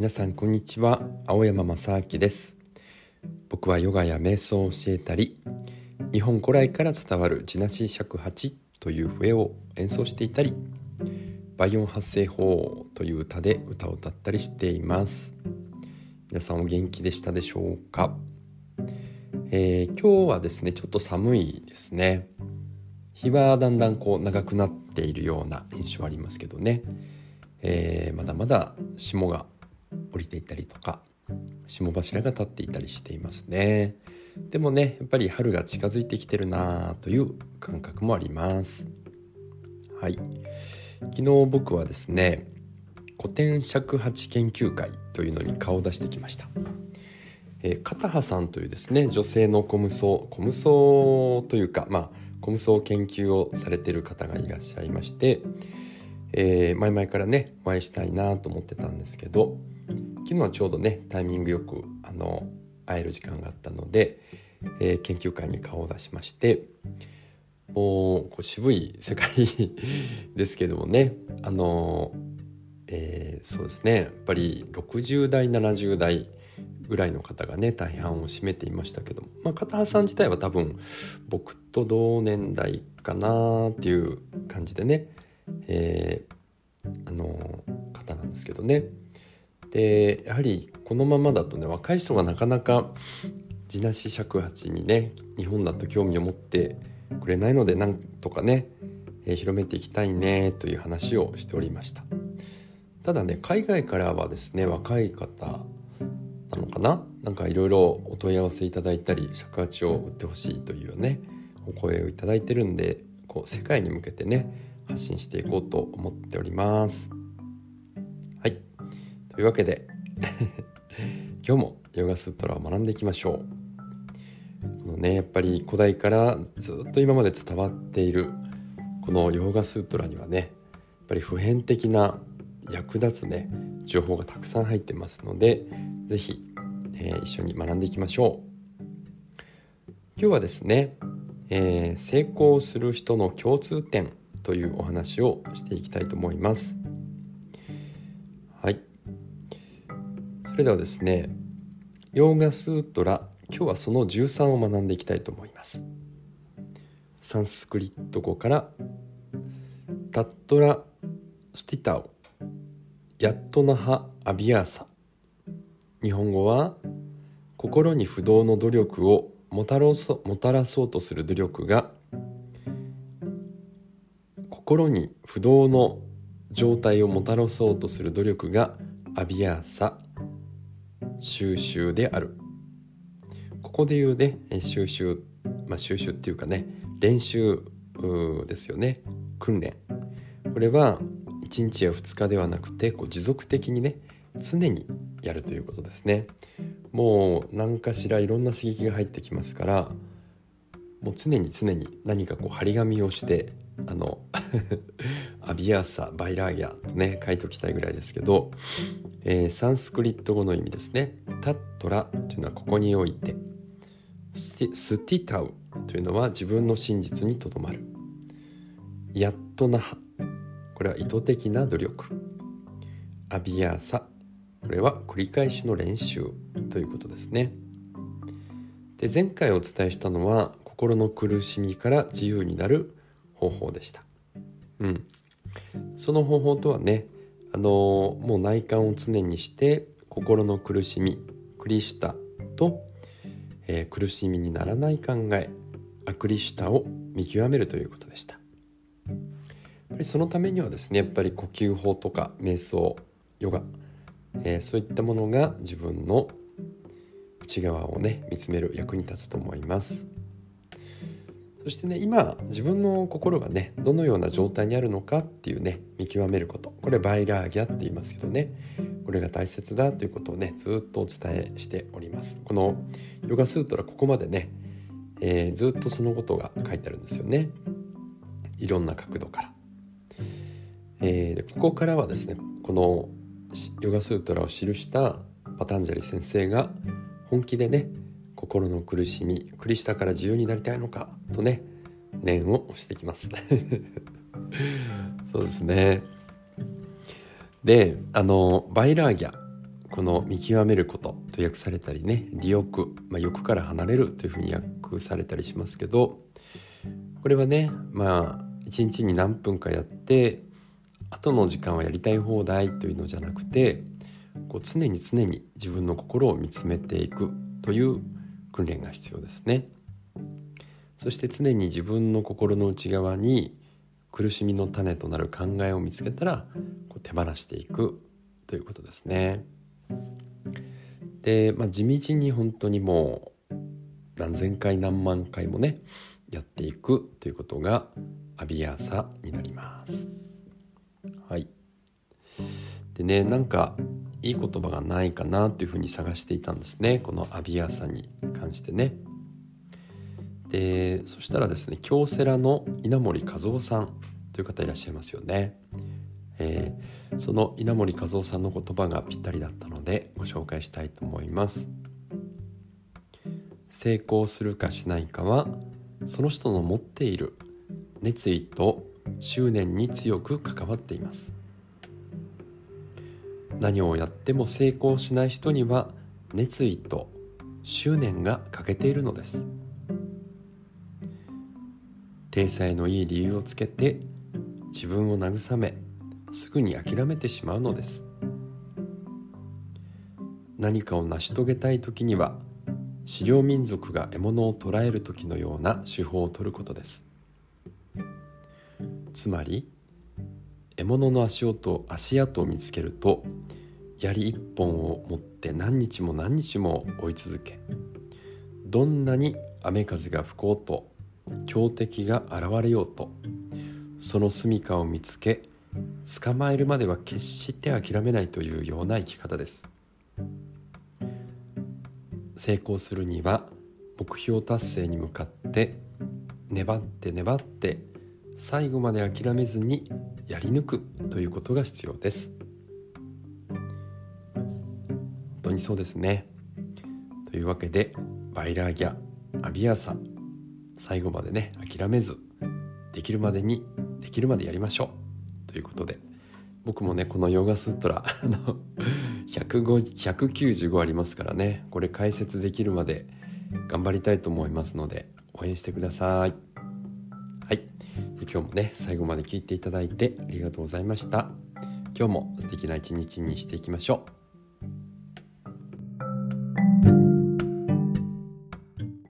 皆さんこんにちは。青山正明です。僕はヨガや瞑想を教えたり日本古来から伝わる地なし尺八という笛を演奏していたり倍音発声法という歌で歌を歌ったりしています。皆さんお元気でしたでしょうか、えー、今日はですねちょっと寒いですね。日はだんだんこう長くなっているような印象ありますけどね、えー、まだまだ霜が降りていたりとか霜柱が立っていたりしていますね。でもねやっぱり春が近づいてきてるなという感覚もあります。はい。昨日僕はですね古典尺八研究会というのに顔を出してきました。えー、片葉さんというですね女性のコムソコムソというかまあコムソ研究をされてる方がいらっしゃいまして、えー、前々からねお会いしたいなと思ってたんですけど昨日はちょうどねタイミングよくあの会える時間があったので、えー、研究会に顔を出しましてもうこう渋い世界ですけどもねあの、えー、そうですねやっぱり60代70代ぐらいの方がね大半を占めていましたけども、まあ、片葉さん自体は多分僕と同年代かなっていう感じでね、えー、あの方なんですけどね。でやはりこのままだとね若い人がなかなか地なし尺八にね日本だと興味を持ってくれないのでなんとかね、えー、広めていきたいねという話をしておりました。ただね海外からはですね若い方なのかな？なんかいろいろお問い合わせいただいたり尺八を売ってほしいというねお声をいただいてるんでこう世界に向けてね発信していこうと思っております。はい。いうわけで 今日もヨガスートラを学んでいきましょう。このねやっぱり古代からずっと今まで伝わっているこのヨガスートラにはねやっぱり普遍的な役立つね情報がたくさん入ってますので是非、えー、一緒に学んでいきましょう。今日はですね、えー、成功する人の共通点というお話をしていきたいと思います。れではですねヨーガスートラ今日はその13を学んでいきたいと思います。サンスクリット語からタットラスティタオヤットナハアビアーサ。日本語は心に不動の努力をもたらそもたらそうとする努力が心に不動の状態をもたらそうとする努力がアビアーサ。収集である。ここで言うね収集まあ収集っていうかね練習ですよね。訓練。これは1日や2日ではなくてこう持続的にね常にやるということですね。もう何かしらいろんな刺激が入ってきますからもう常に常に何かこう張り紙をしてあのアビアーサバイラーギャとね書いておきたいぐらいですけどえー、サンスクリット語の意味ですね。タットラというのはここにおいてスティタウというのは自分の真実にとどまる。ヤットナハこれは意図的な努力。アビアーサこれは繰り返しの練習ということですね。で前回お伝えしたのは心の苦しみから自由になる方法でした。うん。その方法とはねあのもう内観を常にして心の苦しみクリシタと、えー、苦しみにならない考えアクリシタを見極めるということでしたやっぱりそのためにはですねやっぱり呼吸法とか瞑想ヨガ、えー、そういったものが自分の内側をね見つめる役に立つと思います。そしてね今自分の心がねどのような状態にあるのかっていうね見極めること。これバイラーギャって言いますけどね。これが大切だということをねずっとお伝えしております。このヨガスートラここまでね、えー、ずっとそのことが書いてあるんですよね。いろんな角度から、えー、ここからはですねこのヨガスートラを記したパタンジャリ先生が本気でね心の苦しみクリシタから自由になりたいのかとね念を押してきます。そうですね。であのバイラーギャこの見極めることと訳されたりね利欲、まあ、欲から離れるというふうに訳されたりしますけどこれはねまあ一日に何分かやって後の時間はやりたい放題というのじゃなくてこう常に常に自分の心を見つめていくという訓練が必要ですね。そして常に自分の心の内側に苦しみの種となる考えを見つけたらこう手放していくということですね。で、まあ、地道に本当にもう何千回何万回もねやっていくということがアビアーサになります。はい。でねなんかいい言葉がないかなというふうに探していたんですねこのアビアーサに関してね。でそしたらですね京セラの稲森和夫さんという方いらっしゃいますよね。えー、その稲森和夫さんの言葉がぴったりだったのでご紹介したいと思います。成功するかしないかはその人の持っている熱意と執念に強く関わっています何をやっても成功しない人には熱意と執念が欠けているのです。体裁のいい理由をつけて自分を慰めすぐに諦めてしまうのです。何かを成し遂げたい時には狩猟民族が獲物を捕らえる時のような手法を取ることです。つまり獲物の足音足跡を見つけると槍一本を持って何日も何日も追い続けどんなに雨風が吹こうと強敵が現れようとその住処を見つけ捕まえるまでは決して諦めないというような生き方です。成功するには目標達成に向かって粘って粘って最後まで諦めずにやり抜くということが必要です。本当にそうですね。というわけでバイラーギャアビアーサ最後までね諦めずできるまでにできるまでやりましょう。ということで僕もねこのヨガスートラ の195ありますからねこれ解説できるまで頑張りたいと思いますので応援してください。今日もね最後まで聞いていただいてありがとうございました。今日も素敵な一日にしていきましょう。